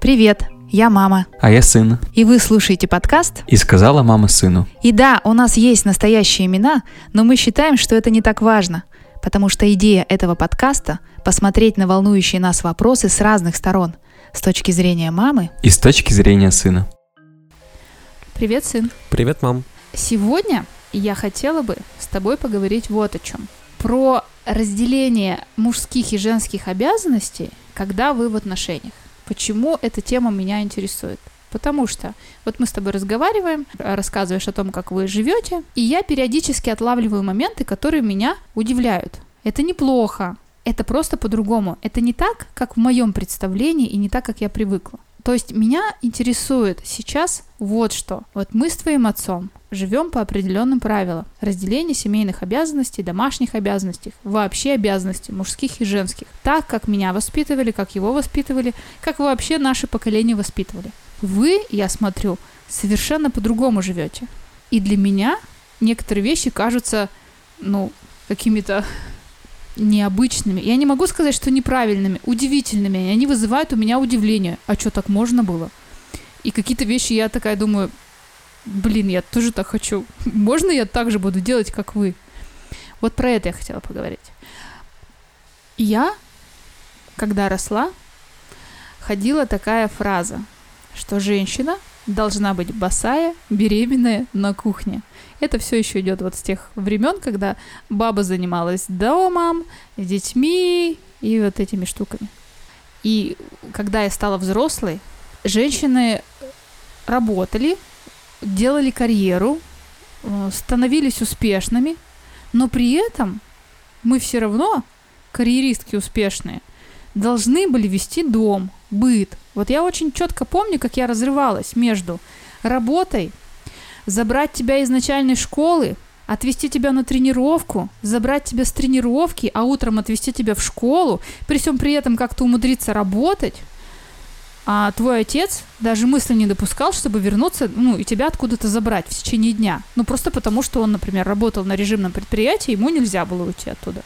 Привет, я мама. А я сын. И вы слушаете подкаст? И сказала мама сыну. И да, у нас есть настоящие имена, но мы считаем, что это не так важно, потому что идея этого подкаста — посмотреть на волнующие нас вопросы с разных сторон, с точки зрения мамы И с точки зрения сына. Привет, сын. Привет, мам. Сегодня я хотела бы с тобой поговорить вот о чем. Про разделение мужских и женских обязанностей, когда вы в отношениях. Почему эта тема меня интересует? Потому что вот мы с тобой разговариваем, рассказываешь о том, как вы живете, и я периодически отлавливаю моменты, которые меня удивляют. Это неплохо, это просто по-другому. Это не так, как в моем представлении, и не так, как я привыкла. То есть меня интересует сейчас вот что. Вот мы с твоим отцом живем по определенным правилам. Разделение семейных обязанностей, домашних обязанностей, вообще обязанностей мужских и женских. Так, как меня воспитывали, как его воспитывали, как вообще наше поколение воспитывали. Вы, я смотрю, совершенно по-другому живете. И для меня некоторые вещи кажутся, ну, какими-то необычными. Я не могу сказать, что неправильными, удивительными. Они вызывают у меня удивление. А что, так можно было? И какие-то вещи я такая думаю, блин, я тоже так хочу. Можно я так же буду делать, как вы? Вот про это я хотела поговорить. Я, когда росла, ходила такая фраза, что женщина должна быть босая, беременная на кухне. Это все еще идет вот с тех времен, когда баба занималась домом, детьми и вот этими штуками. И когда я стала взрослой, женщины работали, делали карьеру, э, становились успешными, но при этом мы все равно, карьеристки успешные, должны были вести дом, быт. Вот я очень четко помню, как я разрывалась между работой, забрать тебя из начальной школы, отвезти тебя на тренировку, забрать тебя с тренировки, а утром отвезти тебя в школу, при всем при этом как-то умудриться работать, а твой отец даже мысли не допускал, чтобы вернуться, ну, и тебя откуда-то забрать в течение дня. Ну, просто потому, что он, например, работал на режимном предприятии, ему нельзя было уйти оттуда.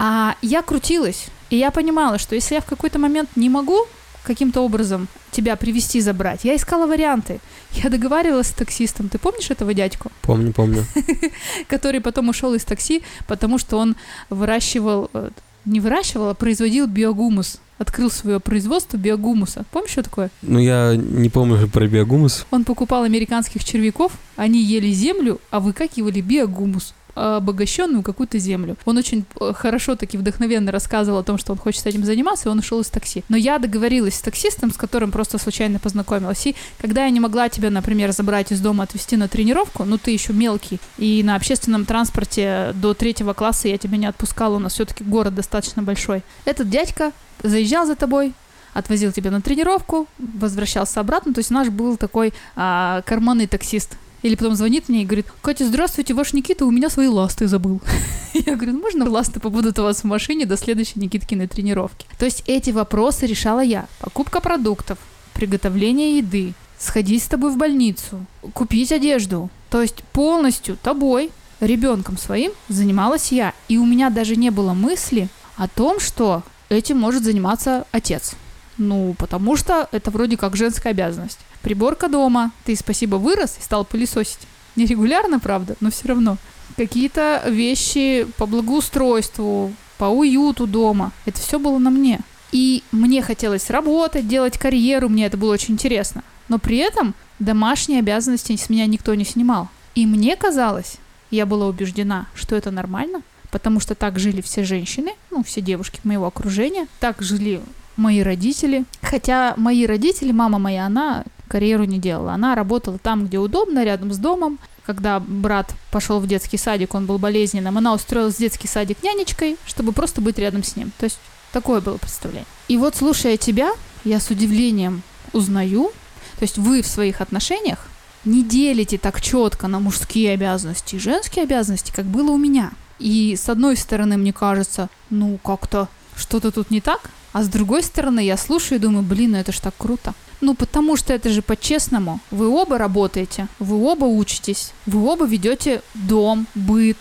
А я крутилась, и я понимала, что если я в какой-то момент не могу каким-то образом тебя привести забрать. Я искала варианты. Я договаривалась с таксистом. Ты помнишь этого дядьку? Помню, помню. Который потом ушел из такси, потому что он выращивал, э, не выращивал, а производил биогумус. Открыл свое производство биогумуса. Помнишь, что такое? Ну, я не помню про биогумус. Он покупал американских червяков, они ели землю, а выкакивали биогумус обогащенную какую-то землю. Он очень э, хорошо таки вдохновенно рассказывал о том, что он хочет этим заниматься, и он ушел из такси. Но я договорилась с таксистом, с которым просто случайно познакомилась. И когда я не могла тебя, например, забрать из дома, отвезти на тренировку, ну ты еще мелкий, и на общественном транспорте до третьего класса я тебя не отпускала, у нас все-таки город достаточно большой. Этот дядька заезжал за тобой, отвозил тебя на тренировку, возвращался обратно. То есть наш был такой а, карманный таксист. Или потом звонит мне и говорит, Катя, здравствуйте, ваш Никита у меня свои ласты забыл. Я говорю, ну можно ласты побудут у вас в машине до следующей Никиткиной тренировки? То есть эти вопросы решала я. Покупка продуктов, приготовление еды, сходить с тобой в больницу, купить одежду. То есть полностью тобой, ребенком своим занималась я. И у меня даже не было мысли о том, что этим может заниматься отец. Ну, потому что это вроде как женская обязанность. Приборка дома. Ты, спасибо, вырос и стал пылесосить. Нерегулярно, правда, но все равно. Какие-то вещи по благоустройству, по уюту дома. Это все было на мне. И мне хотелось работать, делать карьеру, мне это было очень интересно. Но при этом домашние обязанности с меня никто не снимал. И мне казалось, я была убеждена, что это нормально, потому что так жили все женщины, ну, все девушки моего окружения, так жили мои родители. Хотя мои родители, мама моя, она карьеру не делала. Она работала там, где удобно, рядом с домом. Когда брат пошел в детский садик, он был болезненным, она устроилась в детский садик нянечкой, чтобы просто быть рядом с ним. То есть такое было представление. И вот слушая тебя, я с удивлением узнаю, то есть вы в своих отношениях не делите так четко на мужские обязанности и женские обязанности, как было у меня. И с одной стороны, мне кажется, ну как-то что-то тут не так, а с другой стороны, я слушаю и думаю, блин, ну это ж так круто. Ну, потому что это же по-честному. Вы оба работаете, вы оба учитесь, вы оба ведете дом, быт,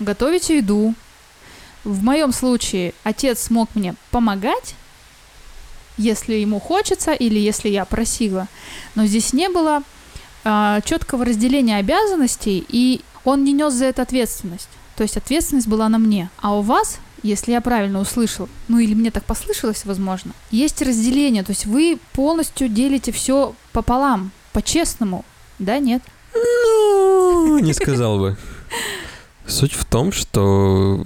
готовите еду. в моем случае отец смог мне помогать, если ему хочется или если я просила. Но здесь не было а, четкого разделения обязанностей, и он не нес за это ответственность. То есть ответственность была на мне. А у вас, если я правильно услышал, ну или мне так послышалось, возможно, есть разделение. То есть вы полностью делите все пополам, по-честному. Да, нет? Ну, не сказал бы. Суть в том, что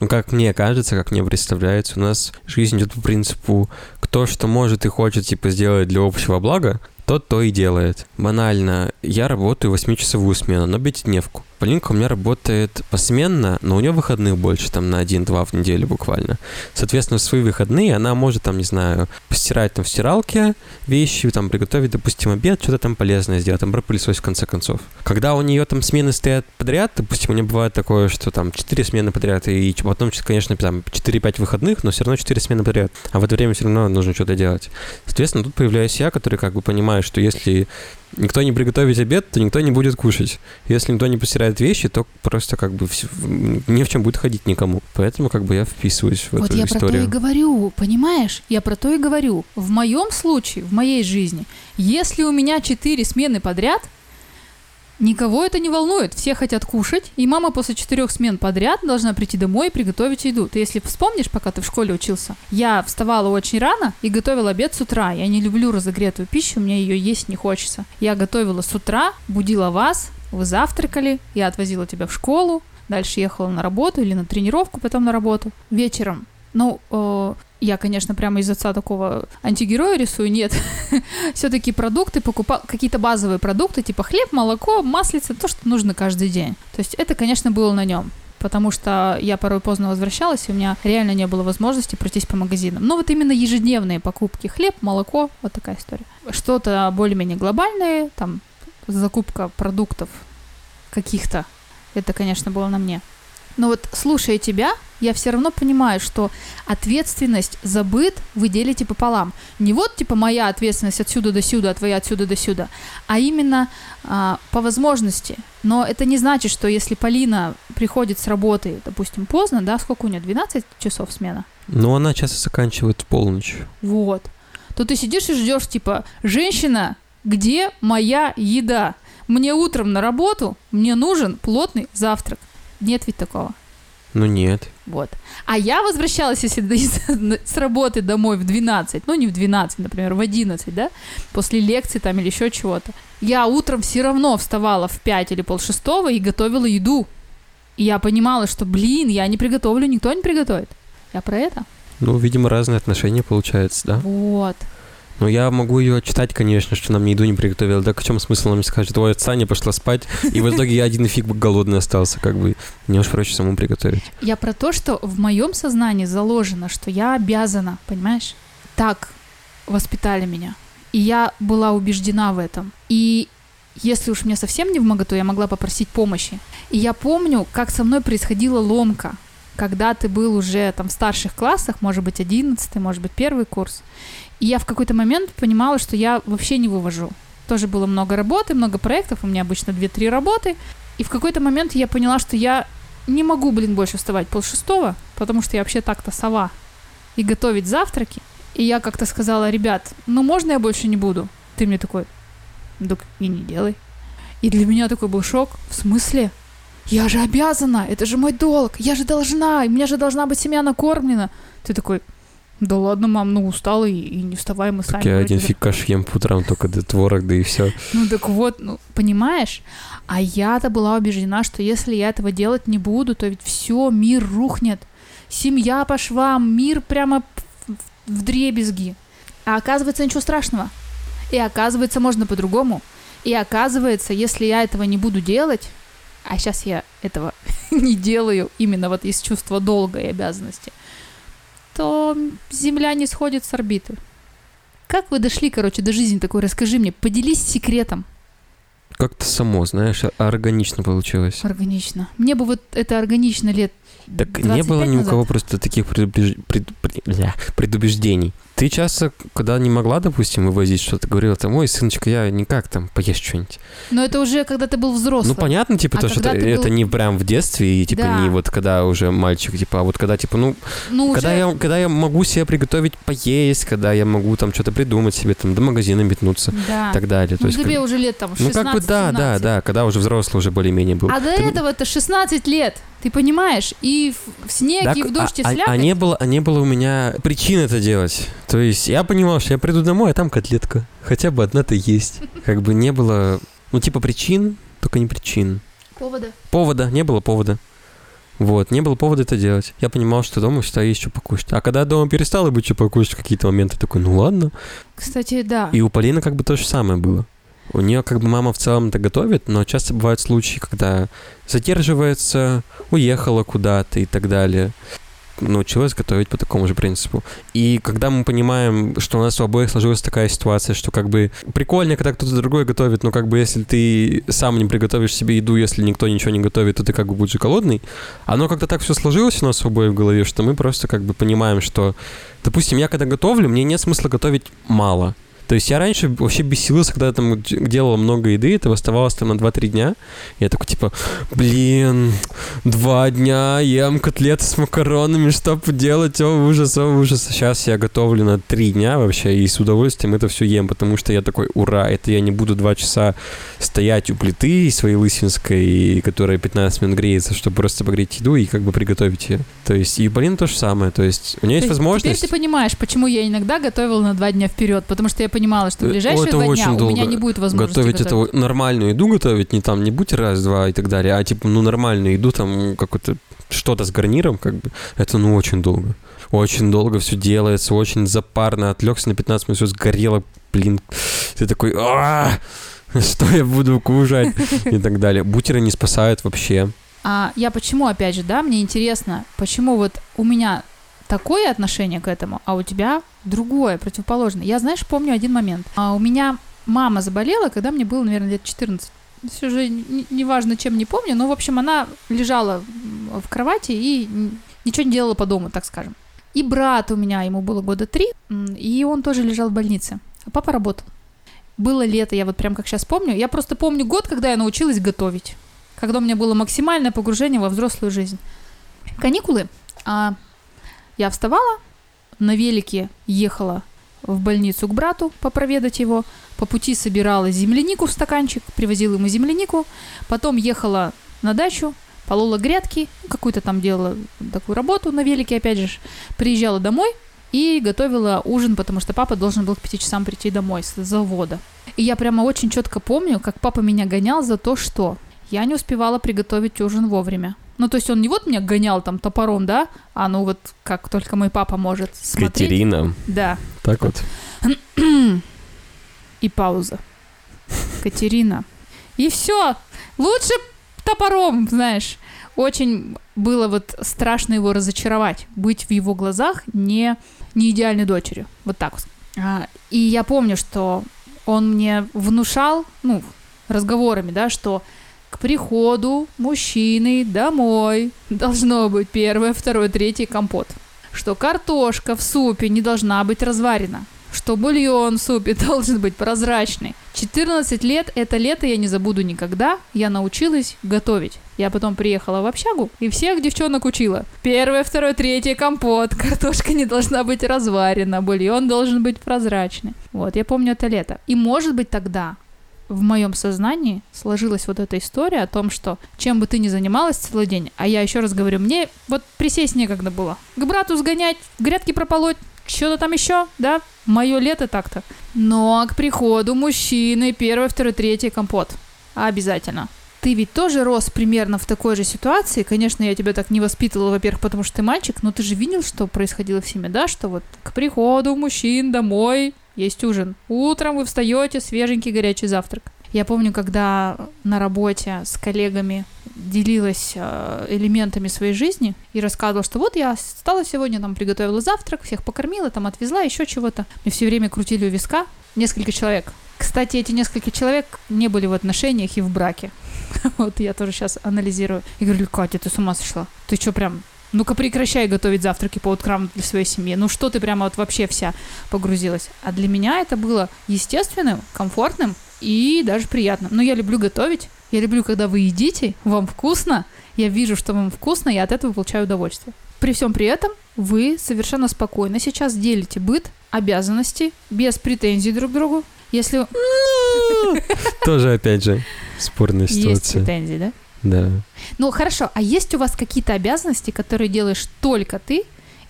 ну, как мне кажется, как мне представляется, у нас жизнь идет по принципу кто что может и хочет, типа, сделать для общего блага, тот то и делает. Банально, я работаю 8-часовую смену, но пятидневку. Полинка у меня работает посменно, но у нее выходных больше, там на 1-2 в неделю буквально. Соответственно, в свои выходные она может, там, не знаю, постирать там в стиралке вещи, там, приготовить, допустим, обед, что-то там полезное сделать, там, пропылесосить в конце концов. Когда у нее там смены стоят подряд, допустим, у нее бывает такое, что там 4 смены подряд, и потом, конечно, там 4-5 выходных, но все равно 4 смены подряд. А в это время все равно нужно что-то делать. Соответственно, тут появляюсь я, который как бы понимает, что если никто не приготовит обед, то никто не будет кушать. Если никто не постирает вещи, то просто как бы все, не в чем будет ходить никому. Поэтому как бы я вписываюсь в вот эту я историю. про то и говорю, понимаешь? Я про то и говорю. В моем случае, в моей жизни, если у меня четыре смены подряд, Никого это не волнует, все хотят кушать, и мама после четырех смен подряд должна прийти домой и приготовить еду. Ты если вспомнишь, пока ты в школе учился, я вставала очень рано и готовила обед с утра. Я не люблю разогретую пищу, мне ее есть не хочется. Я готовила с утра, будила вас, вы завтракали, я отвозила тебя в школу, дальше ехала на работу или на тренировку, потом на работу. Вечером ну, э, я, конечно, прямо из отца такого антигероя рисую, нет. Все-таки продукты покупал, какие-то базовые продукты, типа хлеб, молоко, маслица, то, что нужно каждый день. То есть это, конечно, было на нем потому что я порой поздно возвращалась, и у меня реально не было возможности пройтись по магазинам. Но вот именно ежедневные покупки, хлеб, молоко, вот такая история. Что-то более-менее глобальное, там, закупка продуктов каких-то, это, конечно, было на мне. Но вот слушая тебя, я все равно понимаю, что ответственность за быт вы делите пополам. Не вот типа моя ответственность отсюда до сюда, а твоя отсюда до сюда, а именно а, по возможности. Но это не значит, что если Полина приходит с работы, допустим, поздно, да, сколько у нее, 12 часов смена? Ну, она часто заканчивает в полночь. Вот. То ты сидишь и ждешь, типа, женщина, где моя еда? Мне утром на работу, мне нужен плотный завтрак. Нет ведь такого. Ну нет. Вот. А я возвращалась, если с работы домой в 12, ну не в 12, например, в 11, да, после лекции там или еще чего-то. Я утром все равно вставала в 5 или пол шестого и готовила еду. И я понимала, что, блин, я не приготовлю, никто не приготовит. Я про это. Ну, видимо, разные отношения получаются, да? Вот. Ну, я могу ее читать, конечно, что нам еду не приготовила. Да в чем смысл нам скажет, ой, Саня пошла спать, и в итоге я один фиг голодный остался, как бы. Мне уж проще самому приготовить. Я про то, что в моем сознании заложено, что я обязана, понимаешь? Так воспитали меня. И я была убеждена в этом. И если уж мне совсем не в моготу, я могла попросить помощи. И я помню, как со мной происходила ломка, когда ты был уже там в старших классах, может быть, одиннадцатый, может быть, первый курс. И я в какой-то момент понимала, что я вообще не вывожу. Тоже было много работы, много проектов, у меня обычно 2-3 работы. И в какой-то момент я поняла, что я не могу, блин, больше вставать пол шестого, потому что я вообще так-то сова. И готовить завтраки. И я как-то сказала, ребят, ну можно я больше не буду? Ты мне такой, так и не делай. И для меня такой был шок. В смысле? Я же обязана, это же мой долг, я же должна, у меня же должна быть семья накормлена. Ты такой, да ладно, мам, ну устала и, и не вставай, мы сами. Я один фиг каш ем по утрам, только до творог, да и все. Ну так вот, ну, понимаешь? А я-то была убеждена, что если я этого делать не буду, то ведь все, мир рухнет. Семья по швам, мир прямо в дребезги. А оказывается, ничего страшного. И оказывается, можно по-другому. И оказывается, если я этого не буду делать, а сейчас я этого не делаю именно вот из чувства долга и обязанности, то Земля не сходит с орбиты. Как вы дошли, короче, до жизни такой? Расскажи мне, поделись секретом. Как-то само, знаешь, а- органично получилось. Органично. Мне бы вот это органично лет Так не было 25 ни у кого назад. просто таких предубеж- пред- предубеждений. Ты часто, когда не могла, допустим, вывозить что-то, говорила, там, ой, сыночка, я никак там поешь что-нибудь. Но это уже когда ты был взрослый. Ну, понятно, типа, А то, что ты был- это не прям в детстве, и, типа, Да. не вот когда уже мальчик, типа, а вот когда, типа, ну, Ну, когда, уже... я, когда я могу себе приготовить поесть, когда я могу там что-то придумать себе, там, до магазина метнуться Да. и так далее. То Ну, есть, тебе как- уже лет там 16 ну, как бы, да, да, 17. да, когда уже взрослый уже более-менее был. А до Ты- этого-то 16 лет, ты понимаешь? И в, в снег, Так, и в дождь, и а, а- слякоть. а не было, а не было у меня причин это делать. То есть я понимал, что я приду домой, а там котлетка. Хотя бы одна-то есть. Как бы не было, ну типа причин, только не причин. Повода. Повода, не было повода. Вот, не было повода это делать. Я понимал, что дома всегда есть что покушать. А когда дома перестало быть что покушать в какие-то моменты, такой, ну ладно. Кстати, да. И у Полины как бы то же самое было. У нее как бы мама в целом это готовит, но часто бывают случаи, когда задерживается, уехала куда-то и так далее. Научилась готовить по такому же принципу. И когда мы понимаем, что у нас у обоих сложилась такая ситуация, что как бы прикольно, когда кто-то другой готовит, но как бы если ты сам не приготовишь себе еду, если никто ничего не готовит, то ты как бы будешь голодный. Оно как-то так все сложилось у нас у обоих в голове, что мы просто как бы понимаем, что, допустим, я когда готовлю, мне нет смысла готовить мало. То есть я раньше вообще бесился, когда там делал много еды, это оставалось там на 2-3 дня. Я такой, типа, блин, два дня ем котлеты с макаронами, что поделать, о, ужас, о, ужас. Сейчас я готовлю на 3 дня вообще, и с удовольствием это все ем, потому что я такой, ура, это я не буду 2 часа стоять у плиты своей лысинской, которая 15 минут греется, чтобы просто погреть еду и как бы приготовить ее. То есть и Полины то же самое, то есть у нее есть есть возможность... Теперь ты понимаешь, почему я иногда готовила на два дня вперед, потому что я понимала, что в Э, ближайшие это два дня очень у меня долго. не будет возможности готовить это вот нормальную еду готовить, не там, не будь раз-два и так далее, а типа, ну, нормальную еду, там, какое-то что-то с гарниром, как бы, это, ну, очень долго. Очень долго все делается, очень запарно, отвлекся на 15 минут, все сгорело, блин, ты такой, «А, что я буду кушать и так далее. Бутеры не спасают вообще. А я почему, опять же, да, мне интересно, почему вот у меня такое отношение к этому, а у тебя другое, противоположное. Я, знаешь, помню один момент. А у меня мама заболела, когда мне было, наверное, лет 14. Все же не- неважно, чем не помню, но, в общем, она лежала в кровати и ничего не делала по дому, так скажем. И брат у меня, ему было года три, и он тоже лежал в больнице. А папа работал. Было лето, я вот прям как сейчас помню. Я просто помню год, когда я научилась готовить. Когда у меня было максимальное погружение во взрослую жизнь. Каникулы. А я вставала, на велике ехала в больницу к брату попроведать его. По пути собирала землянику в стаканчик, привозила ему землянику. Потом ехала на дачу, полола грядки, какую-то там делала такую работу на велике, опять же. Приезжала домой и готовила ужин, потому что папа должен был к пяти часам прийти домой с завода. И я прямо очень четко помню, как папа меня гонял за то, что я не успевала приготовить ужин вовремя. Ну, то есть он не вот меня гонял там топором, да, а ну вот как только мой папа может смотреть. Катерина. Да. Так вот. И пауза. Катерина. И все. Лучше топором, знаешь. Очень было вот страшно его разочаровать, быть в его глазах не, не идеальной дочерью. Вот так вот. А, И я помню, что он мне внушал, ну, разговорами, да, что к приходу мужчины домой должно быть первое, второе, третье компот. Что картошка в супе не должна быть разварена. Что бульон в супе должен быть прозрачный. 14 лет, это лето я не забуду никогда. Я научилась готовить. Я потом приехала в общагу и всех девчонок учила. Первое, второе, третье компот. Картошка не должна быть разварена. Бульон должен быть прозрачный. Вот, я помню это лето. И может быть тогда в моем сознании сложилась вот эта история о том, что чем бы ты ни занималась целый день, а я еще раз говорю, мне вот присесть некогда было. К брату сгонять, грядки прополоть, что-то там еще, да? Мое лето так-то. Но к приходу мужчины первый, второй, третий компот. Обязательно. Ты ведь тоже рос примерно в такой же ситуации. Конечно, я тебя так не воспитывала, во-первых, потому что ты мальчик, но ты же видел, что происходило в семье, да? Что вот к приходу мужчин домой есть ужин. Утром вы встаете, свеженький горячий завтрак. Я помню, когда на работе с коллегами делилась э, элементами своей жизни и рассказывала, что вот я встала сегодня, там приготовила завтрак, всех покормила, там отвезла, еще чего-то. Мне все время крутили у виска несколько человек. Кстати, эти несколько человек не были в отношениях и в браке. Вот я тоже сейчас анализирую. И говорю, Катя, ты с ума сошла? Ты что прям... Ну-ка прекращай готовить завтраки по утрам для своей семьи. Ну что ты прямо вот вообще вся погрузилась? А для меня это было естественным, комфортным и даже приятным. Но я люблю готовить. Я люблю, когда вы едите, вам вкусно. Я вижу, что вам вкусно, и от этого получаю удовольствие. При всем при этом вы совершенно спокойно сейчас делите быт, обязанности, без претензий друг к другу. Если Тоже, опять же, спорная есть ситуация. претензии, да? Да. Ну хорошо, а есть у вас какие-то обязанности, которые делаешь только ты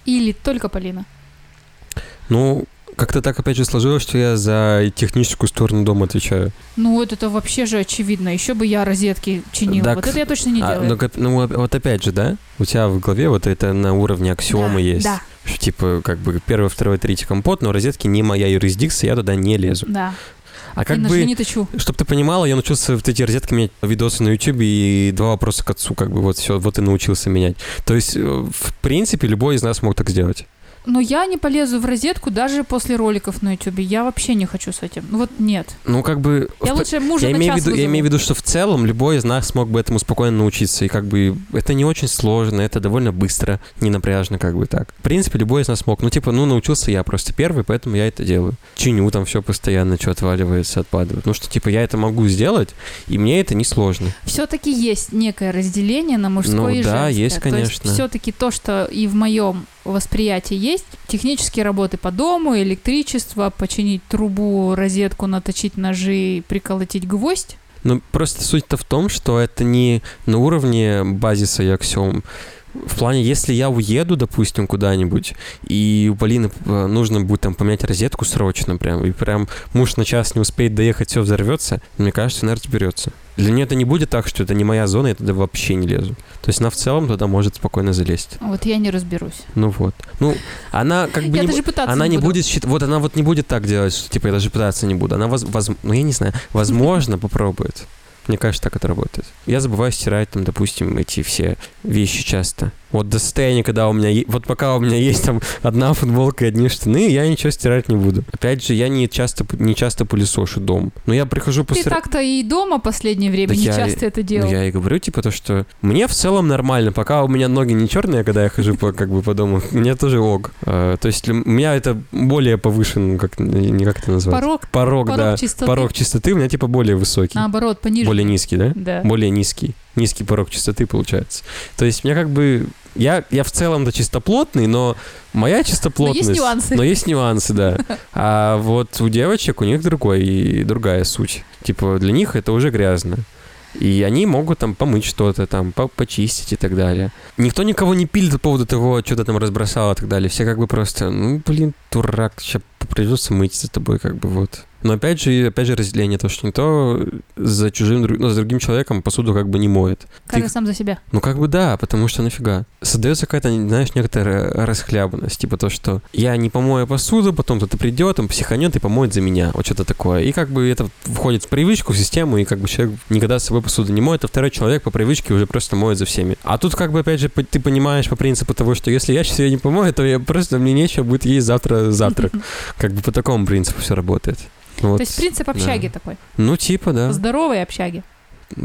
или только Полина? Ну, как-то так, опять же, сложилось, что я за техническую сторону дома отвечаю. Ну вот это вообще же очевидно. Еще бы я розетки чинила. Так, вот это я точно не А, делаю. ну, ну, вот- вот опять же, да? У тебя в голове вот это на уровне аксиомы Да, есть. Да, Что, типа, как бы первый, второй, третий компот, но розетки не моя юрисдикция, я туда не лезу. да. А как бы, не чтобы ты понимала, я научился вот эти розетки менять видосы на YouTube и два вопроса к отцу, как бы вот все, вот и научился менять. То есть, э, в принципе, любой из нас мог так сделать. Но я не полезу в розетку даже после роликов на YouTube. Я вообще не хочу с этим. Ну вот нет. Ну, как бы... Я в- лучше мужа я на имею, час виду, я имею в виду, что в целом любой из нас смог бы этому спокойно научиться. И как бы это не очень сложно, это довольно быстро, не напряжно, как бы так. В принципе, любой из нас мог. Ну, типа, ну, научился я просто первый, поэтому я это делаю. Чиню там все постоянно, что отваливается, отпадает. Ну, что, типа, я это могу сделать, и мне это не сложно. Все-таки есть некое разделение на мужское Ну и да, женское. есть, конечно. все-таки то, что и в моем восприятии есть, технические работы по дому, электричество, починить трубу, розетку, наточить ножи, приколотить гвоздь. Ну, просто суть-то в том, что это не на уровне базиса и аксиом. В плане, если я уеду, допустим, куда-нибудь, и у Полины э, нужно будет там поменять розетку срочно прям, и прям муж на час не успеет доехать, все взорвется, мне кажется, она разберется. Для нее это не будет так, что это не моя зона, я туда вообще не лезу. То есть она в целом туда может спокойно залезть. Вот я не разберусь. Ну вот. Ну, она как бы я не, даже пытаться она не буду. будет считать, вот она вот не будет так делать, что типа я даже пытаться не буду. Она, воз, воз- ну я не знаю, возможно попробует. Мне кажется, так это работает. Я забываю стирать там, допустим, эти все вещи часто. Вот до состояния, когда у меня... е- Вот пока у меня есть там одна футболка и одни штаны, я ничего стирать не буду. Опять же, я не часто, не часто пылесошу дом. Но я прихожу Ты после... так-то и дома последнее время Да не я- часто это Ну, делал. я и говорю, типа, то, что мне в целом нормально, пока у меня ноги не черные, когда я хожу по, как бы по дому, мне тоже ок. Э, то есть у меня это более повышен, как, не как это назвать? Порог, Порог, порог да. чистоты. Порог чистоты у меня типа более высокий. наоборот, пониже. Более низкий, да? Да. Более низкий. Низкий порог чистоты получается. То есть мне как бы... Я, я в целом-то чистоплотный, но моя чистоплотность... нюансы. Но есть нюансы, да. А вот у девочек, у них другой и другая суть. Типа для них это уже грязно. И они могут там помыть что-то, там, по- почистить и так далее. Никто никого не пилит по поводу того, что ты там разбросал и так далее. Все как бы просто, ну, блин, дурак, сейчас придется мыть за тобой, как бы вот. Но опять же, опять же разделение, то, что никто за чужим, ну, за другим человеком посуду как бы не моет. Каждый Ты- сам за себя. ну, как бы да, потому что нафига. Создается какая-то, знаешь, некоторая расхлябанность. Типа то, что я не помою посуду, потом кто-то придет, он психанет и помоет за меня. Вот что-то такое. И как бы это входит в привычку, в систему, и как бы человек никогда с собой посуду не моет, а второй человек по привычке уже просто моет за всеми. А тут как бы, опять же, ты понимаешь по принципу того, что если я сейчас ее не помою, то я просто мне нечего будет есть завтра завтрак. Как бы по такому принципу все работает. Вот. То есть принцип общаги да. такой. Ну, типа, да. Здоровой общаги.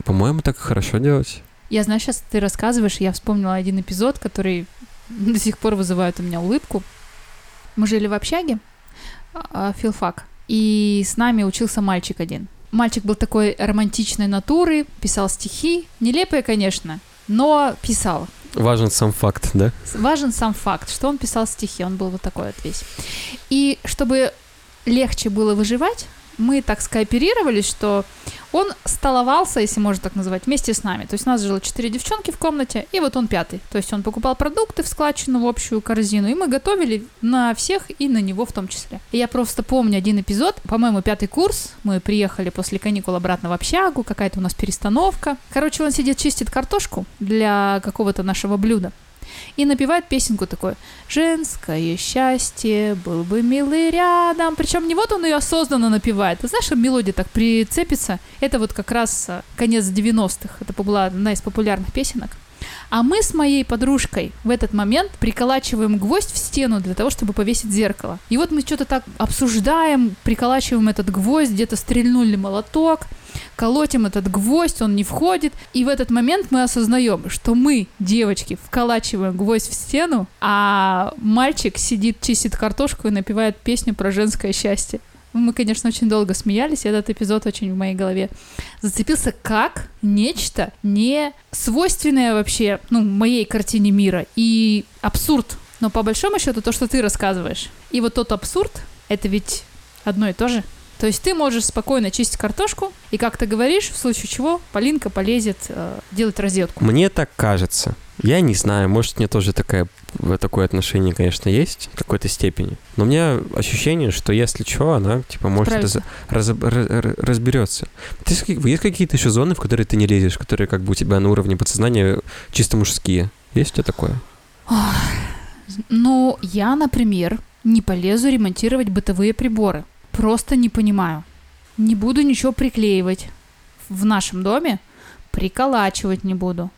По-моему, так и хорошо делать. Я знаю, сейчас ты рассказываешь, я вспомнила один эпизод, который до сих пор вызывает у меня улыбку. Мы жили в общаге, а, филфак, и с нами учился мальчик один. Мальчик был такой романтичной натуры, писал стихи, нелепые, конечно, но писал. Важен сам факт, да? Важен сам факт, что он писал стихи, он был вот такой вот весь. И чтобы легче было выживать, мы так скооперировались, что он столовался, если можно так называть, вместе с нами. То есть у нас жило четыре девчонки в комнате, и вот он пятый. То есть он покупал продукты в складчину, в общую корзину, и мы готовили на всех и на него в том числе. И я просто помню один эпизод, по-моему, пятый курс, мы приехали после каникул обратно в общагу, какая-то у нас перестановка. Короче, он сидит, чистит картошку для какого-то нашего блюда и напевает песенку такой «Женское счастье, был бы милый рядом». Причем не вот он ее осознанно напевает. Ты знаешь, мелодия так прицепится. Это вот как раз а, конец 90-х. Это была одна из популярных песенок. А мы с моей подружкой в этот момент приколачиваем гвоздь в стену для того, чтобы повесить зеркало. И вот мы что-то так обсуждаем, приколачиваем этот гвоздь, где-то стрельнули молоток, колотим этот гвоздь, он не входит. И в этот момент мы осознаем, что мы, девочки, вколачиваем гвоздь в стену, а мальчик сидит, чистит картошку и напевает песню про женское счастье. Мы, конечно, очень долго смеялись, и этот эпизод очень в моей голове зацепился как нечто не свойственное вообще, ну, моей картине мира и абсурд. Но по большому счету то, что ты рассказываешь, и вот тот абсурд, это ведь одно и то же. То есть ты можешь спокойно чистить картошку, и как ты говоришь, в случае чего Полинка полезет э, делать розетку. Мне так кажется. Я не знаю, может, мне тоже такая, такое отношение, конечно, есть в какой-то степени. Но у меня ощущение, что если что, она, типа, может раз, раз, раз, разберется. Есть, есть какие-то еще зоны, в которые ты не лезешь, которые как бы у тебя на уровне подсознания чисто мужские? Есть у тебя такое? Ну, я, например, не полезу ремонтировать бытовые приборы. Просто не понимаю. Не буду ничего приклеивать в нашем доме, приколачивать не буду.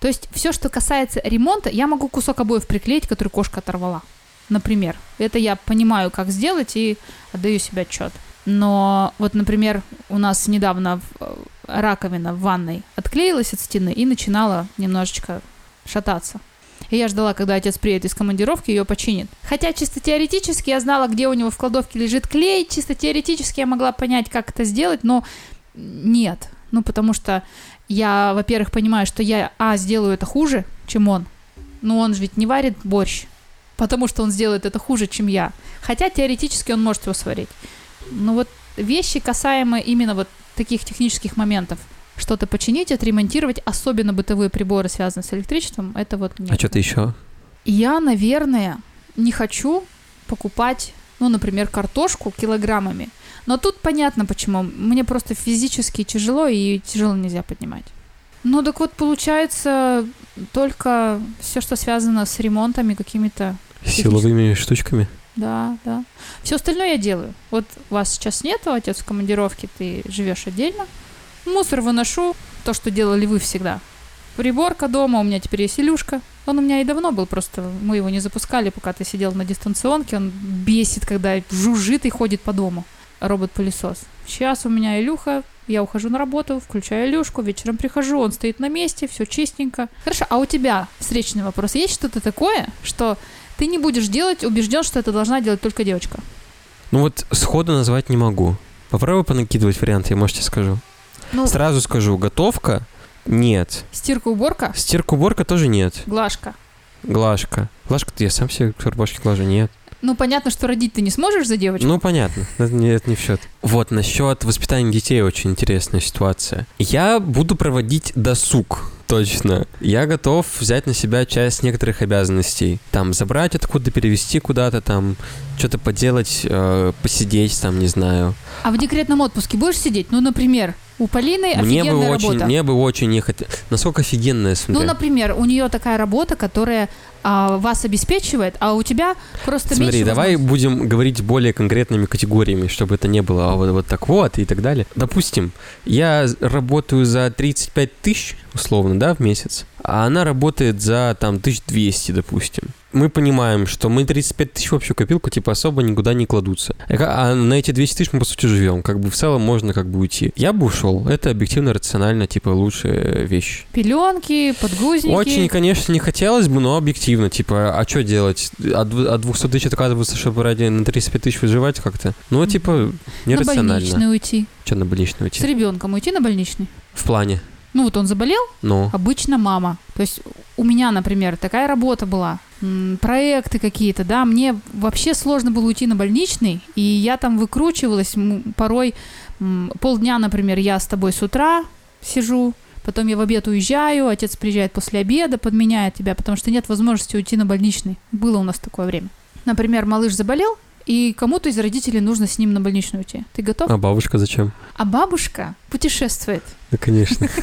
То есть все, что касается ремонта, я могу кусок обоев приклеить, который кошка оторвала. Например. Это я понимаю, как сделать и отдаю себе отчет. Но вот, например, у нас недавно э, раковина в ванной отклеилась от стены и начинала немножечко шататься. И я ждала, когда отец приедет из командировки ее починит. Хотя чисто теоретически я знала, где у него в кладовке лежит клей, чисто теоретически я могла понять, как это сделать, но нет. Ну, потому что я, во-первых, понимаю, что я, а, сделаю это хуже, чем он. Но он же ведь не варит борщ, потому что он сделает это хуже, чем я. Хотя теоретически он может его сварить. Но вот вещи, касаемые именно вот таких технических моментов, что-то починить, отремонтировать, особенно бытовые приборы, связанные с электричеством, это вот нет. А что-то еще? Я, наверное, не хочу покупать, ну, например, картошку килограммами, но тут понятно почему. Мне просто физически тяжело и тяжело нельзя поднимать. Ну так вот получается только все, что связано с ремонтами какими-то силовыми штучками. Да, да. Все остальное я делаю. Вот вас сейчас нету, отец в командировке, ты живешь отдельно. Мусор выношу, то, что делали вы всегда. Приборка дома, у меня теперь есть Илюшка. Он у меня и давно был, просто мы его не запускали, пока ты сидел на дистанционке. Он бесит, когда жужжит и ходит по дому робот-пылесос. Сейчас у меня Илюха, я ухожу на работу, включаю Илюшку, вечером прихожу, он стоит на месте, все чистенько. Хорошо, а у тебя встречный вопрос. Есть что-то такое, что ты не будешь делать, убежден, что это должна делать только девочка? Ну вот сходу назвать не могу. Попробуй понакидывать варианты, я, может, тебе скажу. Ну, Сразу скажу, готовка – нет. Стирка-уборка? Стирка-уборка тоже нет. Глажка? Глажка. Глажка, я сам себе рубашки глажу, нет. Ну, понятно, что родить ты не сможешь за девочку. Ну, понятно. Это не, это не в счет. Вот, насчет воспитания детей очень интересная ситуация. Я буду проводить досуг. Точно. Я готов взять на себя часть некоторых обязанностей. Там, забрать откуда, перевести куда-то, там, что-то поделать, э, посидеть, там, не знаю. А в декретном отпуске будешь сидеть? Ну, например, у Полины мне бы очень, работа. Мне бы очень не хотелось. Насколько офигенная, смотри. Ну, например, у нее такая работа, которая а, вас обеспечивает, а у тебя просто Смотри, меньше давай будем говорить более конкретными категориями, чтобы это не было а вот, вот так вот и так далее. Допустим, я работаю за 35 тысяч, условно, да, в месяц, а она работает за там 1200, допустим мы понимаем, что мы 35 тысяч в общую копилку, типа, особо никуда не кладутся. А на эти 200 тысяч мы, по сути, живем. Как бы в целом можно как бы уйти. Я бы ушел. Это объективно, рационально, типа, лучшая вещь. Пеленки, подгузники. Очень, конечно, не хотелось бы, но объективно. Типа, а что делать? От, от 200 тысяч отказываться, чтобы ради на 35 тысяч выживать как-то? Ну, типа, нерационально. На больничный уйти. Что на больничный уйти? С ребенком уйти на больничный? В плане? Ну вот он заболел, ну. обычно мама. То есть у меня, например, такая работа была, проекты какие-то, да, мне вообще сложно было уйти на больничный, и я там выкручивалась порой полдня, например, я с тобой с утра сижу, потом я в обед уезжаю, отец приезжает после обеда, подменяет тебя, потому что нет возможности уйти на больничный. Было у нас такое время. Например, малыш заболел, и кому-то из родителей нужно с ним на больничную уйти. Ты готов? А бабушка зачем? А бабушка путешествует. Да, конечно.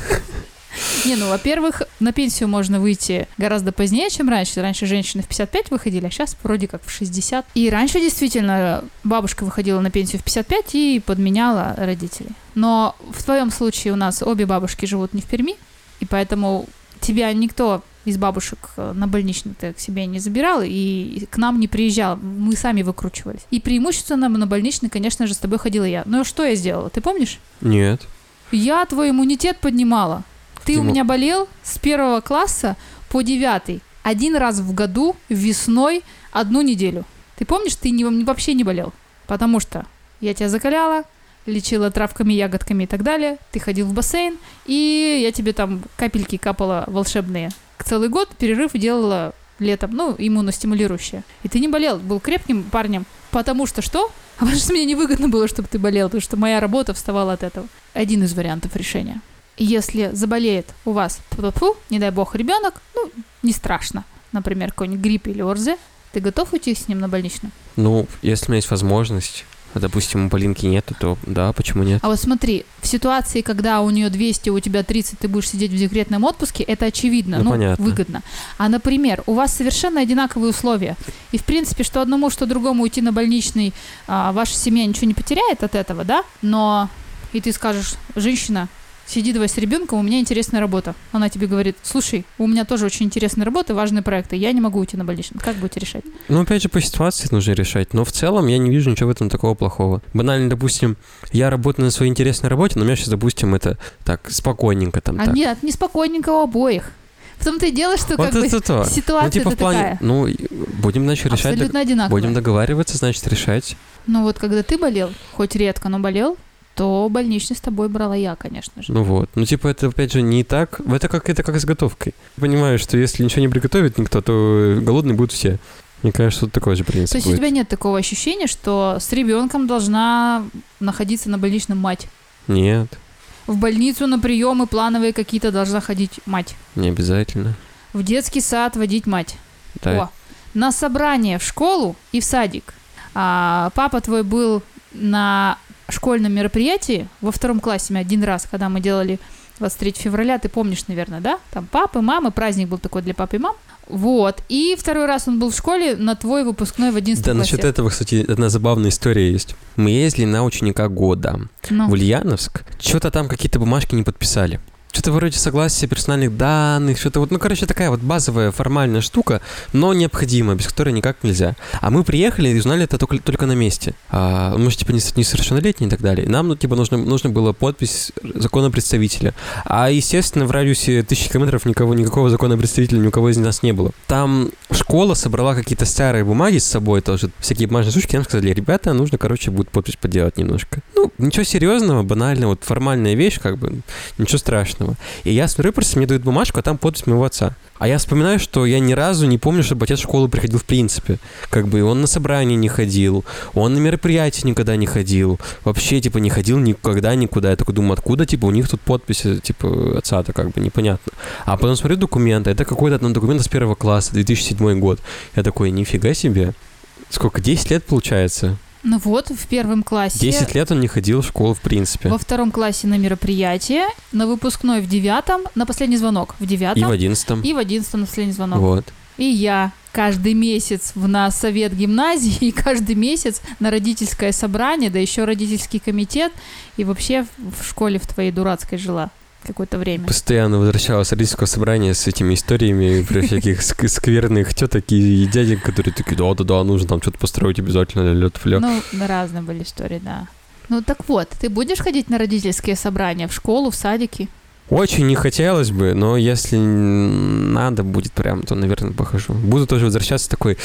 Не, ну, во-первых, на пенсию можно выйти гораздо позднее, чем раньше. Раньше женщины в 55 выходили, а сейчас вроде как в 60. И раньше действительно бабушка выходила на пенсию в 55 и подменяла родителей. Но в твоем случае у нас обе бабушки живут не в Перми, и поэтому тебя никто из бабушек э, на больничный к себе не забирал и к нам не приезжал. Мы сами выкручивались. И преимущественно на больничный, конечно же, с тобой ходила я. Но что я сделала? Ты помнишь? Нет. Я твой иммунитет поднимала. Ты у Почему? меня болел с первого класса по девятый. Один раз в году, весной, одну неделю. Ты помнишь, ты не, вообще не болел? Потому что я тебя закаляла, лечила травками, ягодками и так далее. Ты ходил в бассейн, и я тебе там капельки капала волшебные. Целый год перерыв делала летом, ну, иммуностимулирующее. И ты не болел, был крепким парнем. Потому что что? А потому что мне невыгодно было, чтобы ты болел, потому что моя работа вставала от этого. Один из вариантов решения. Если заболеет у вас, фу, не дай бог, ребенок, ну, не страшно. Например, какой-нибудь грипп или ОРЗ, ты готов уйти с ним на больничную? Ну, если у меня есть возможность, допустим, у Полинки нету, то да, почему нет? А вот смотри, в ситуации, когда у нее 200, у тебя 30, ты будешь сидеть в декретном отпуске, это очевидно, Ну, ну, понятно. выгодно. А, например, у вас совершенно одинаковые условия. И, в принципе, что одному, что другому уйти на больничный, а, ваша семья ничего не потеряет от этого, да? Но и ты скажешь, женщина, сиди давай с ребенком, у меня интересная работа. Она тебе говорит, слушай, у меня тоже очень интересная работа, важные проекты, я не могу уйти на больничный. Как будете решать? Ну, опять же, по ситуации нужно решать. Но в целом я не вижу ничего в этом такого плохого. Банально, допустим, я работаю на своей интересной работе, но у меня сейчас, допустим, это так, спокойненько там А так. нет, неспокойненько у обоих. В том-то и дело, что вот как бы это то. Ну, ситуация типа в плане, такая. ну, будем, значит, решать. Абсолютно одинаковая. Будем договариваться, значит, решать. Ну вот, когда ты болел, хоть редко, но болел, то больничный с тобой брала я, конечно же. Ну вот. Ну, типа, это, опять же, не так. Это как, это как с готовкой. Понимаю, что если ничего не приготовит никто, то голодные будут все. Мне кажется, тут такой же принцип то есть у будет. тебя нет такого ощущения, что с ребенком должна находиться на больничном мать? Нет, В больницу на приемы плановые какие-то должна ходить мать. не обязательно. В детский сад водить мать. Да. О, на собрание в школу и в садик. А, папа твой был на школьном мероприятии во втором классе один раз, когда мы делали 23 февраля, ты помнишь, наверное, да? Там папы, мамы, праздник был такой для папы и мам. Вот. И второй раз он был в школе на твой выпускной в 11 Да, классе. насчет этого, кстати, одна забавная история есть. Мы ездили на ученика года Ну, в Ульяновск. Что-то там какие-то бумажки не подписали. Что-то вроде согласия персональных данных, что-то вот, ну, короче, такая вот базовая формальная штука, но необходимая, без которой никак нельзя. А мы приехали и узнали это только, только на месте. А, мы же, типа, нес- несовершеннолетние и так далее. Нам, ну, типа, нужно, нужно было подпись закона представителя. А, естественно, в радиусе тысячи километров никого, никакого закона представителя ни у кого из нас не было. Там школа собрала какие-то старые бумаги с собой, тоже всякие бумажные штучки, нам сказали, ребята, нужно, короче, будет подпись поделать немножко. Ну, ничего серьезного, банально, вот формальная вещь, как бы, ничего страшного. И я смотрю, просто мне дают бумажку, а там подпись моего отца. А я вспоминаю, что я ни разу не помню, чтобы отец в школу приходил в принципе. Как бы он на собрание не ходил, он на мероприятия никогда не ходил. Вообще, типа, не ходил никогда никуда. Я такой думаю, откуда, типа, у них тут подписи, типа, отца-то как бы непонятно. А потом смотрю документы, это какой-то там документ с первого класса, 2007 год. Я такой, нифига себе. Сколько, 10 лет получается? Ну вот, в первом классе. 10 лет он не ходил в школу в принципе. Во втором классе на мероприятие, на выпускной в девятом, на последний звонок в девятом И в 11 и в одиннадцатом на последний звонок. Вот. И я каждый месяц в на совет гимназии, и каждый месяц на родительское собрание, да еще родительский комитет, и вообще в школе в твоей дурацкой жила какое-то время. Постоянно возвращалась с родительского собрания с этими историями про всяких ск- скверных теток и дядек, которые такие, да-да-да, нужно там что-то построить обязательно, лед лед. Ну, разные были истории, да. Ну так вот, ты будешь ходить на родительские собрания в школу, в садики? Очень не хотелось бы, но если надо будет прям, то, наверное, похожу. Буду тоже возвращаться такой,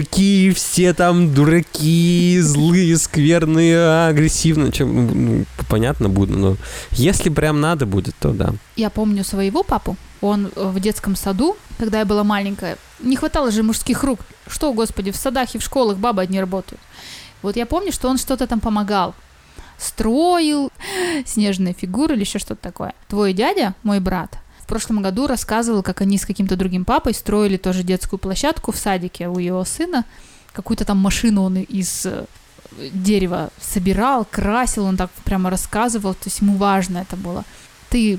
такие все там дураки, злые, скверные, агрессивные. Чем, ну, понятно буду, но если прям надо будет, то да. Я помню своего папу. Он э, в детском саду, когда я была маленькая, не хватало же мужских рук. Что, господи, в садах и в школах бабы одни работают. Вот я помню, что он что-то там помогал. Строил снежные фигуры или еще что-то такое. Твой дядя, мой брат, в прошлом году рассказывал, как они с каким-то другим папой строили тоже детскую площадку в садике у его сына. Какую-то там машину он из э, дерева собирал, красил, он так прямо рассказывал, то есть ему важно это было. Ты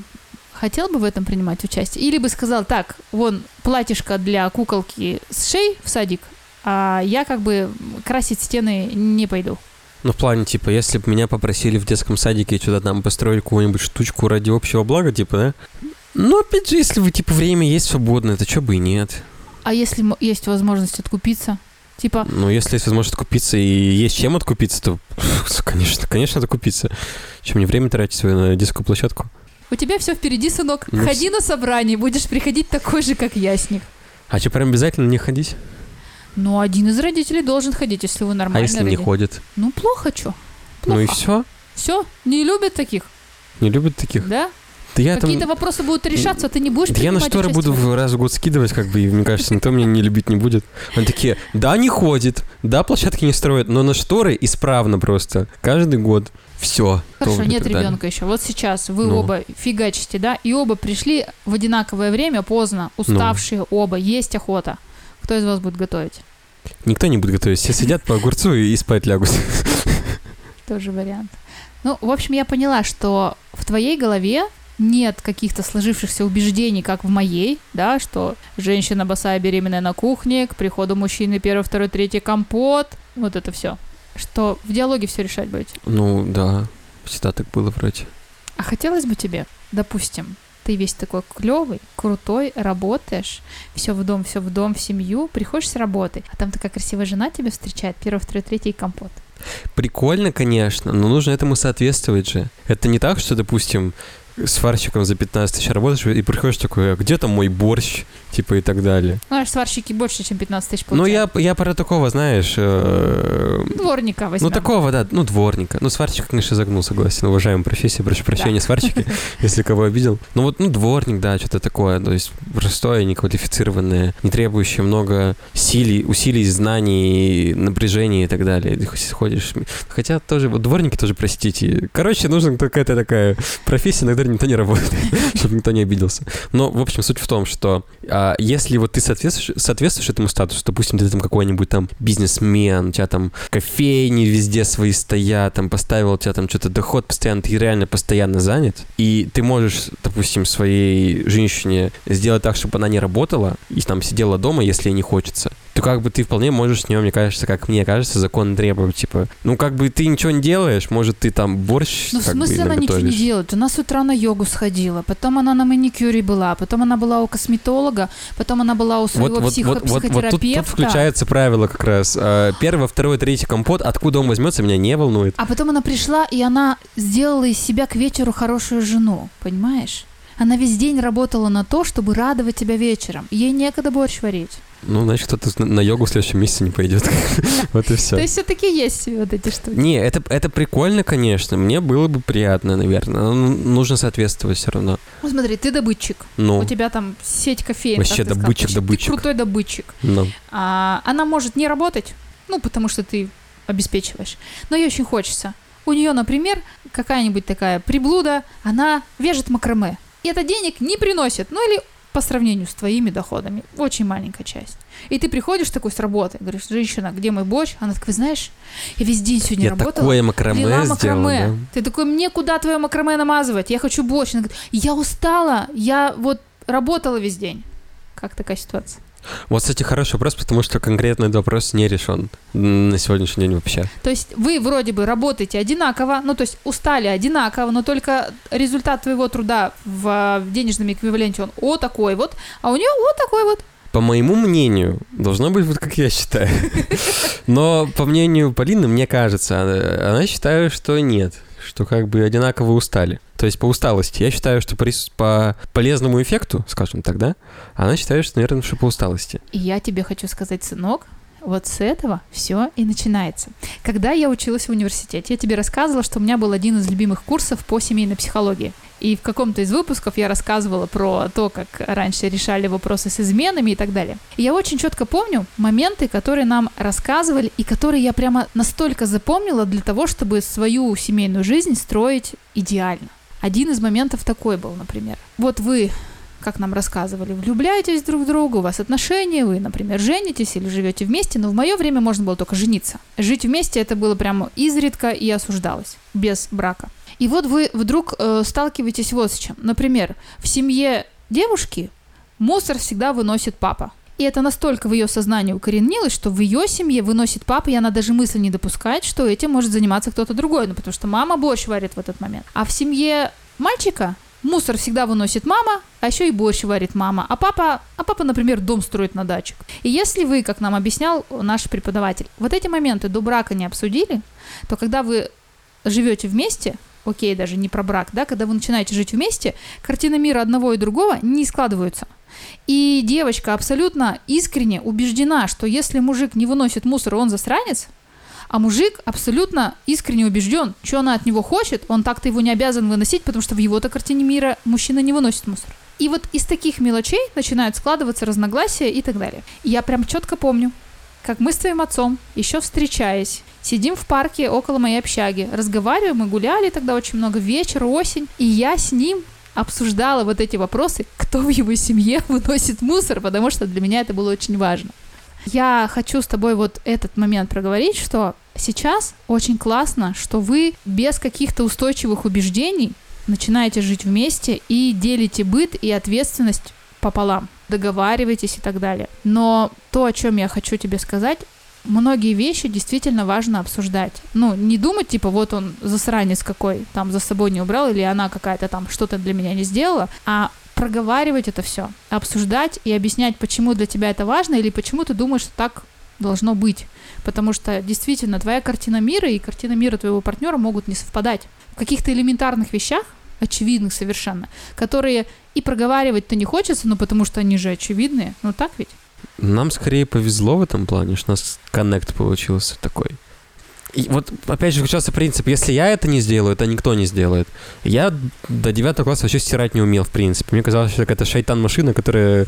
хотел бы в этом принимать участие? Или бы сказал, так, вон платьишко для куколки с шеи в садик, а я как бы красить стены не пойду. Ну, в плане, типа, если бы меня попросили в детском садике что-то там построить какую-нибудь штучку ради общего блага, типа, да? Ну, опять же, если вы, типа, время есть свободное, то чё бы и нет. А если есть возможность откупиться? Типа, Ну, если есть возможность откупиться и есть чем откупиться, то, конечно, конечно, откупиться. Чем мне время тратить свое на детскую площадку? у тебя все впереди, сынок. Ну, Ходи на собрание, будешь приходить такой же, как ясник. А что, прям обязательно не ходить? Ну, один из родителей должен ходить, если вы А нормальный если не родитель. ходит? Ну, плохо что? Ну и все? Все, не любят таких, Не любят таких? да? Да я там... Какие-то вопросы будут решаться, ты не будешь Да я на шторы буду в раз в год скидывать, как бы, и мне кажется, никто меня не любить не будет. Они такие, да, не ходит, да, площадки не строят, но на шторы исправно просто. Каждый год. Все. Хорошо, нет ребенка еще. Вот сейчас вы Ну. оба фигачите, да, и оба пришли в одинаковое время, поздно, Ну. уставшие оба, есть охота. Кто из вас будет готовить? Никто не будет готовить. Все сидят по огурцу и спать лягут. Тоже вариант. Ну, в общем, я поняла, что в твоей голове нет каких-то сложившихся убеждений, как в моей, да, что женщина босая беременная на кухне, к приходу мужчины первый, второй, третий компот, вот это все. Что в диалоге все решать будете. Ну, да. Всегда так было вроде. А хотелось бы тебе, допустим, ты весь такой клевый, крутой, работаешь, все в дом, все в дом, в семью, приходишь с работы, а там такая красивая жена тебя встречает, первый, второй, третий и компот. Прикольно, конечно, но нужно этому соответствовать же. Это не так, что, допустим, сварщиком за 15 тысяч работаешь и приходишь такой, а где там мой борщ? Типа и так далее. Ну, аж сварщики больше, чем 15 тысяч Ну, получают. я, я про такого, знаешь... э, Дворника возьмем. Ну, такого, да, ну, дворника. Ну, сварщик, конечно, загнул, согласен. Уважаемая профессия, прошу прощения, сварщики, если кого обидел. Ну, вот, ну, дворник, да, что-то такое. То есть простое, неквалифицированное, не требующее много силий, усилий, знаний, напряжения и так далее. Ты ходишь... Хотя тоже, вот дворники тоже, простите. Короче, нужна какая-то такая профессия, иногда никто не работает, чтобы никто не обиделся. Но, в общем, суть в том, что а, если вот ты соответствуешь, соответствуешь этому статусу, допустим, ты там какой-нибудь там бизнесмен, у тебя там кофейни везде свои стоят, там поставил у тебя там что-то доход постоянно, ты реально постоянно занят, и ты можешь, допустим, своей женщине сделать так, чтобы она не работала и там сидела дома, если ей не хочется, как бы ты вполне можешь с нее, мне кажется, как мне кажется, закон требует, типа, ну как бы ты ничего не делаешь, может ты там борщ Ну, в как бы смысле она ничего не делает? У нас с утра на йогу сходила, потом она на маникюре была, потом она была у косметолога, потом она была у своего Вот, вот, психо- вот, вот, вот тут, тут включается правило как раз. А, Первый, второй, третий компот, откуда он возьмется, меня не волнует. А потом она пришла, и она сделала из себя к вечеру хорошую жену, понимаешь? Она весь день работала на то, чтобы радовать тебя вечером. Ей некогда борщ варить. Ну, значит, кто-то на- йогу в следующем месяце не пойдет. Вот и То все. есть все-таки есть вот эти штуки. Не, это, это прикольно, конечно. Мне было бы приятно, наверное. Но нужно соответствовать все равно. Ну смотри, ты добытчик. Ну, У тебя там сеть кофеин. Вообще сказал. добытчик, Ты добытчик. крутой добытчик. ну. А, она может не работать, ну, потому что ты обеспечиваешь. Но ей очень хочется. У нее, например, какая-нибудь такая приблуда, она вяжет макраме. И это денег не приносит. Ну или по сравнению с твоими доходами. Очень маленькая часть. И ты приходишь такой с работы, говоришь, женщина, где мой борщ? Она такая, знаешь, я весь день сегодня Я работала. такое макраме Лила сделал, макраме. да? Ты такой, мне куда твое макраме намазывать? Я хочу борщ. Она говорит, я устала, я вот работала весь день. Как такая ситуация? Вот, кстати, хороший вопрос, потому что конкретно этот вопрос не решен на сегодняшний день вообще. То есть вы вроде бы работаете одинаково, ну то есть устали одинаково, но только результат твоего труда в э, денежном эквиваленте он о такой вот, а у нее вот такой вот. По моему мнению, должно быть вот как я считаю. Но по мнению Полины, мне кажется, она, она считает, что нет. Что как бы одинаково устали. То есть по усталости. Я считаю, что рес- по полезному эффекту, скажем так, да, она считает, что, наверное, что по усталости. И я тебе хочу сказать, сынок, вот с этого все и начинается. Когда я училась в университете, я тебе рассказывала, что у меня был один из любимых курсов по семейной психологии. И в каком-то из выпусков я рассказывала про то, как раньше решали вопросы с изменами и так далее. И я очень четко помню моменты, которые нам рассказывали и которые я прямо настолько запомнила для того, чтобы свою семейную жизнь строить идеально. Один из моментов такой был, например. Вот вы как нам рассказывали, влюбляетесь друг в друга, у вас отношения, вы, например, женитесь или живете вместе, но в мое время можно было только жениться. Жить вместе это было прямо изредка и осуждалось, без брака. И вот вы вдруг э, сталкиваетесь вот с чем. Например, в семье девушки мусор всегда выносит папа. И это настолько в ее сознании укоренилось, что в ее семье выносит папа, и она даже мысли не допускает, что этим может заниматься кто-то другой, ну потому что мама борщ варит в этот момент. А в семье мальчика Мусор всегда выносит мама, а еще и борщ варит мама, а папа, а папа, например, дом строит на даче. И если вы, как нам объяснял наш преподаватель, вот эти моменты до брака не обсудили, то когда вы живете вместе, окей, даже не про брак, да, когда вы начинаете жить вместе, картина мира одного и другого не складываются. И девочка абсолютно искренне убеждена, что если мужик не выносит мусор, он засранец, а мужик абсолютно искренне убежден, что она от него хочет, он так-то его не обязан выносить, потому что в его-то картине мира мужчина не выносит мусор. И вот из таких мелочей начинают складываться разногласия и так далее. И я прям четко помню, как мы с твоим отцом, еще встречаясь, сидим в парке около моей общаги, разговариваем, мы гуляли тогда очень много, вечер, осень, и я с ним обсуждала вот эти вопросы, кто в его семье выносит мусор, потому что для меня это было очень важно. Я хочу с тобой вот этот момент проговорить, что сейчас очень классно, что вы без каких-то устойчивых убеждений начинаете жить вместе и делите быт и ответственность пополам, договариваетесь и так далее. Но то, о чем я хочу тебе сказать, многие вещи действительно важно обсуждать. Ну, не думать, типа, вот он засранец какой, там за собой не убрал, или она какая-то там что-то для меня не сделала, а проговаривать это все, обсуждать и объяснять, почему для тебя это важно, или почему ты думаешь, что так должно быть. Потому что действительно твоя картина мира и картина мира твоего партнера могут не совпадать. В каких-то элементарных вещах, очевидных совершенно, которые и проговаривать-то не хочется, ну потому что они же очевидные. Ну так ведь? Нам скорее повезло в этом плане, что у нас коннект получился такой. И вот, опять же, включался принцип, если я это не сделаю, это никто не сделает. Я до девятого класса вообще стирать не умел, в принципе. Мне казалось, что это шайтан-машина, которая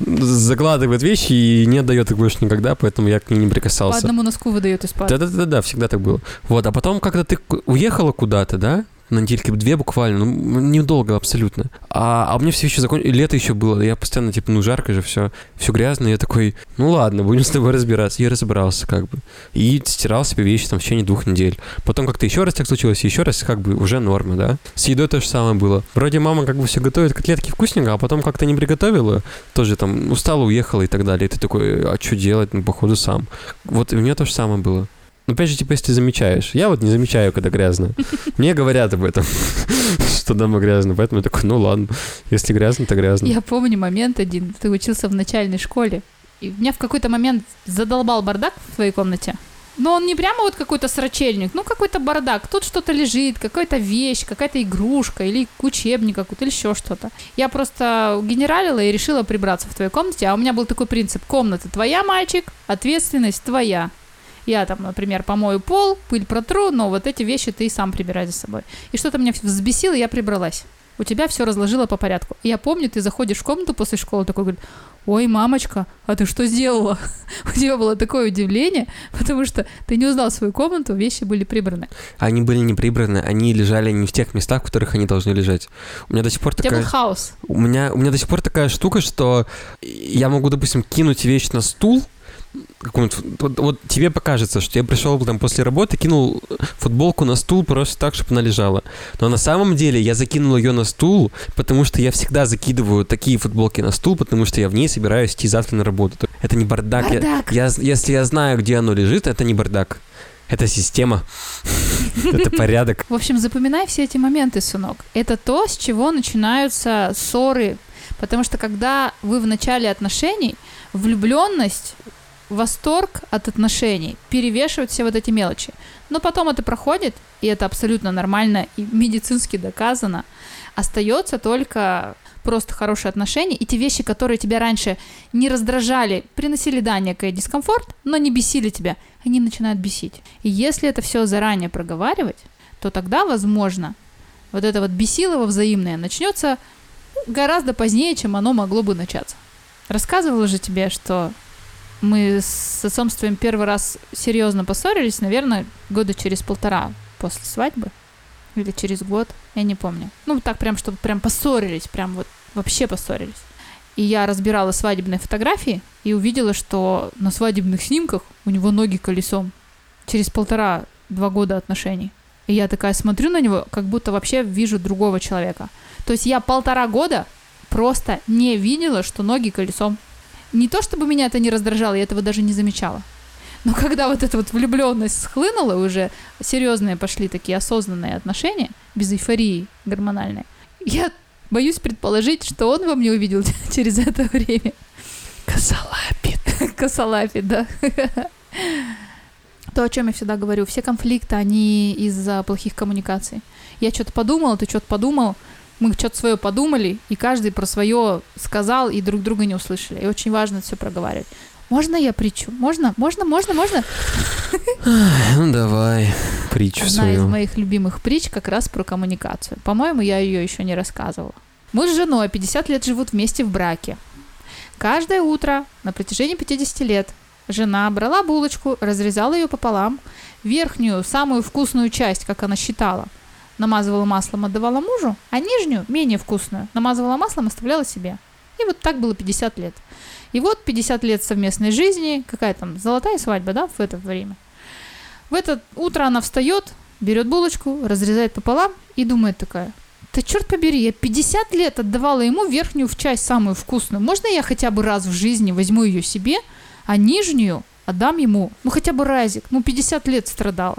закладывает вещи и не отдает их больше никогда, поэтому я к ней не прикасался. По одному носку выдает из Да-да-да, всегда так было. Вот, а потом, когда ты уехала куда-то, да, на недельке две буквально, ну, недолго абсолютно. А, а у меня все еще закончилось, лето еще было, я постоянно, типа, ну, жарко же, все, все грязно, я такой, ну, ладно, будем с тобой разбираться. Я разобрался, как бы. И стирал себе вещи там в течение двух недель. Потом как-то еще раз так случилось, еще раз, как бы, уже норма, да. С едой то же самое было. Вроде мама как бы все готовит котлетки вкусненько, а потом как-то не приготовила, тоже там устала, уехала и так далее. И ты такой, а что делать? Ну, походу, сам. Вот у меня то же самое было. Ну, опять же, типа, если ты замечаешь. Я вот не замечаю, когда грязно. Мне говорят об этом, что дома грязно. Поэтому я такой, ну ладно, если грязно, то грязно. Я помню момент один. Ты учился в начальной школе. И меня в какой-то момент задолбал бардак в твоей комнате. Но он не прямо вот какой-то срачельник, ну какой-то бардак. Тут что-то лежит, какая-то вещь, какая-то игрушка или учебник какой-то, или еще что-то. Я просто генералила и решила прибраться в твоей комнате, а у меня был такой принцип. Комната твоя, мальчик, ответственность твоя. Я там, например, помою пол, пыль протру, но вот эти вещи ты сам прибирай за собой. И что-то меня взбесило, я прибралась. У тебя все разложила по порядку. И я помню, ты заходишь в комнату после школы, такой говорит, ой, мамочка, а ты что сделала? У тебя было такое удивление, потому что ты не узнал свою комнату, вещи были прибраны. Они были не прибраны, они лежали не в тех местах, в которых они должны лежать. У меня до сих пор такая... У тебя был хаос. У меня, у меня до сих пор такая штука, что я могу, допустим, кинуть вещь на стул, вот, вот тебе покажется, что я пришел там после работы, кинул футболку на стул просто так, чтобы она лежала. Но на самом деле я закинул ее на стул, потому что я всегда закидываю такие футболки на стул, потому что я в ней собираюсь идти завтра на работу. Это не бардак. бардак. Я, я, если я знаю, где оно лежит, это не бардак. Это система. Это порядок. В общем, запоминай все эти моменты, сынок. Это то, с чего начинаются ссоры. Потому что когда вы в начале отношений, влюбленность восторг от отношений перевешивает все вот эти мелочи. Но потом это проходит, и это абсолютно нормально и медицински доказано. Остается только просто хорошие отношения, и те вещи, которые тебя раньше не раздражали, приносили, да, некий дискомфорт, но не бесили тебя, они начинают бесить. И если это все заранее проговаривать, то тогда, возможно, вот это вот бесилово взаимное начнется гораздо позднее, чем оно могло бы начаться. Рассказывала же тебе, что мы с отцом первый раз серьезно поссорились, наверное, года через полтора после свадьбы. Или через год, я не помню. Ну, так прям, чтобы прям поссорились, прям вот вообще поссорились. И я разбирала свадебные фотографии и увидела, что на свадебных снимках у него ноги колесом. Через полтора-два года отношений. И я такая смотрю на него, как будто вообще вижу другого человека. То есть я полтора года просто не видела, что ноги колесом не то чтобы меня это не раздражало, я этого даже не замечала. Но когда вот эта вот влюбленность схлынула, уже серьезные пошли такие осознанные отношения, без эйфории гормональной, я Боюсь предположить, что он во мне увидел через это время. Косолапит. Косолапит, да. То, о чем я всегда говорю, все конфликты, они из-за плохих коммуникаций. Я что-то подумал, ты что-то подумал, мы что-то свое подумали, и каждый про свое сказал, и друг друга не услышали. И очень важно это все проговаривать. Можно я притчу? Можно? Можно? Можно? Можно? Ну давай, притчу Одна из свою. моих любимых притч как раз про коммуникацию. По-моему, я ее еще не рассказывала. Муж с женой 50 лет живут вместе в браке. Каждое утро на протяжении 50 лет жена брала булочку, разрезала ее пополам, верхнюю, самую вкусную часть, как она считала, намазывала маслом, отдавала мужу, а нижнюю, менее вкусную, намазывала маслом, оставляла себе. И вот так было 50 лет. И вот 50 лет совместной жизни, какая там золотая свадьба, да, в это время. В это утро она встает, берет булочку, разрезает пополам и думает такая, да черт побери, я 50 лет отдавала ему верхнюю в часть самую вкусную. Можно я хотя бы раз в жизни возьму ее себе, а нижнюю отдам ему? Ну хотя бы разик, ну 50 лет страдала.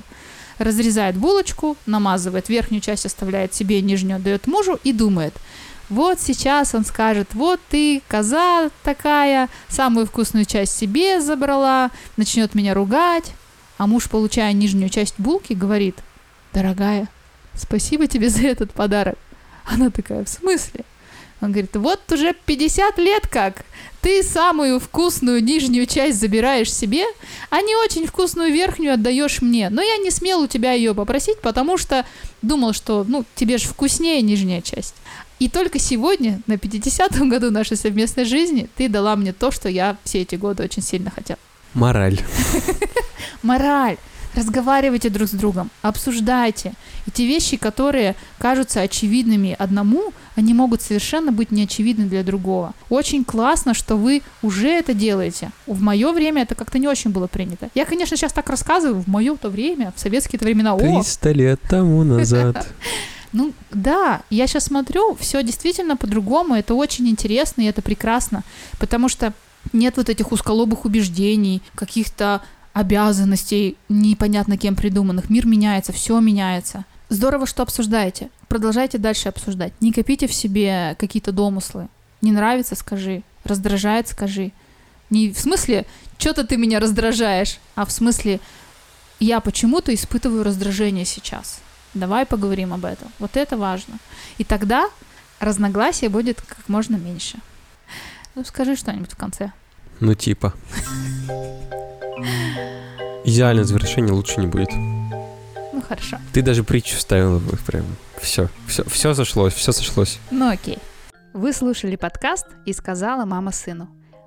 Разрезает булочку, намазывает верхнюю часть, оставляет себе, нижнюю отдает мужу и думает, вот сейчас он скажет, вот ты, коза такая, самую вкусную часть себе забрала, начнет меня ругать. А муж, получая нижнюю часть булки, говорит, дорогая, спасибо тебе за этот подарок. Она такая, в смысле? Он говорит, вот уже 50 лет как, ты самую вкусную нижнюю часть забираешь себе, а не очень вкусную верхнюю отдаешь мне. Но я не смел у тебя ее попросить, потому что думал, что, ну, тебе же вкуснее нижняя часть. И только сегодня, на 50-м году нашей совместной жизни, ты дала мне то, что я все эти годы очень сильно хотел. Мораль. Мораль. Разговаривайте друг с другом, обсуждайте. И те вещи, которые кажутся очевидными одному, они могут совершенно быть неочевидны для другого. Очень классно, что вы уже это делаете. В мое время это как-то не очень было принято. Я, конечно, сейчас так рассказываю, в мое то время, в советские-то времена, о, 300 лет тому назад. ну да, я сейчас смотрю, все действительно по-другому, это очень интересно и это прекрасно, потому что нет вот этих узколобых убеждений, каких-то обязанностей, непонятно кем придуманных. Мир меняется, все меняется. Здорово, что обсуждаете. Продолжайте дальше обсуждать. Не копите в себе какие-то домыслы. Не нравится, скажи. Раздражает, скажи. Не в смысле, что-то ты меня раздражаешь, а в смысле, я почему-то испытываю раздражение сейчас. Давай поговорим об этом. Вот это важно. И тогда разногласия будет как можно меньше. Ну, скажи что-нибудь в конце. Ну типа. Идеальное завершение лучше не будет. Ну, хорошо. Ты даже притчу вставила бы прям. Все, все, все сошлось, все сошлось. Ну, окей. Вы слушали подкаст «И сказала мама сыну».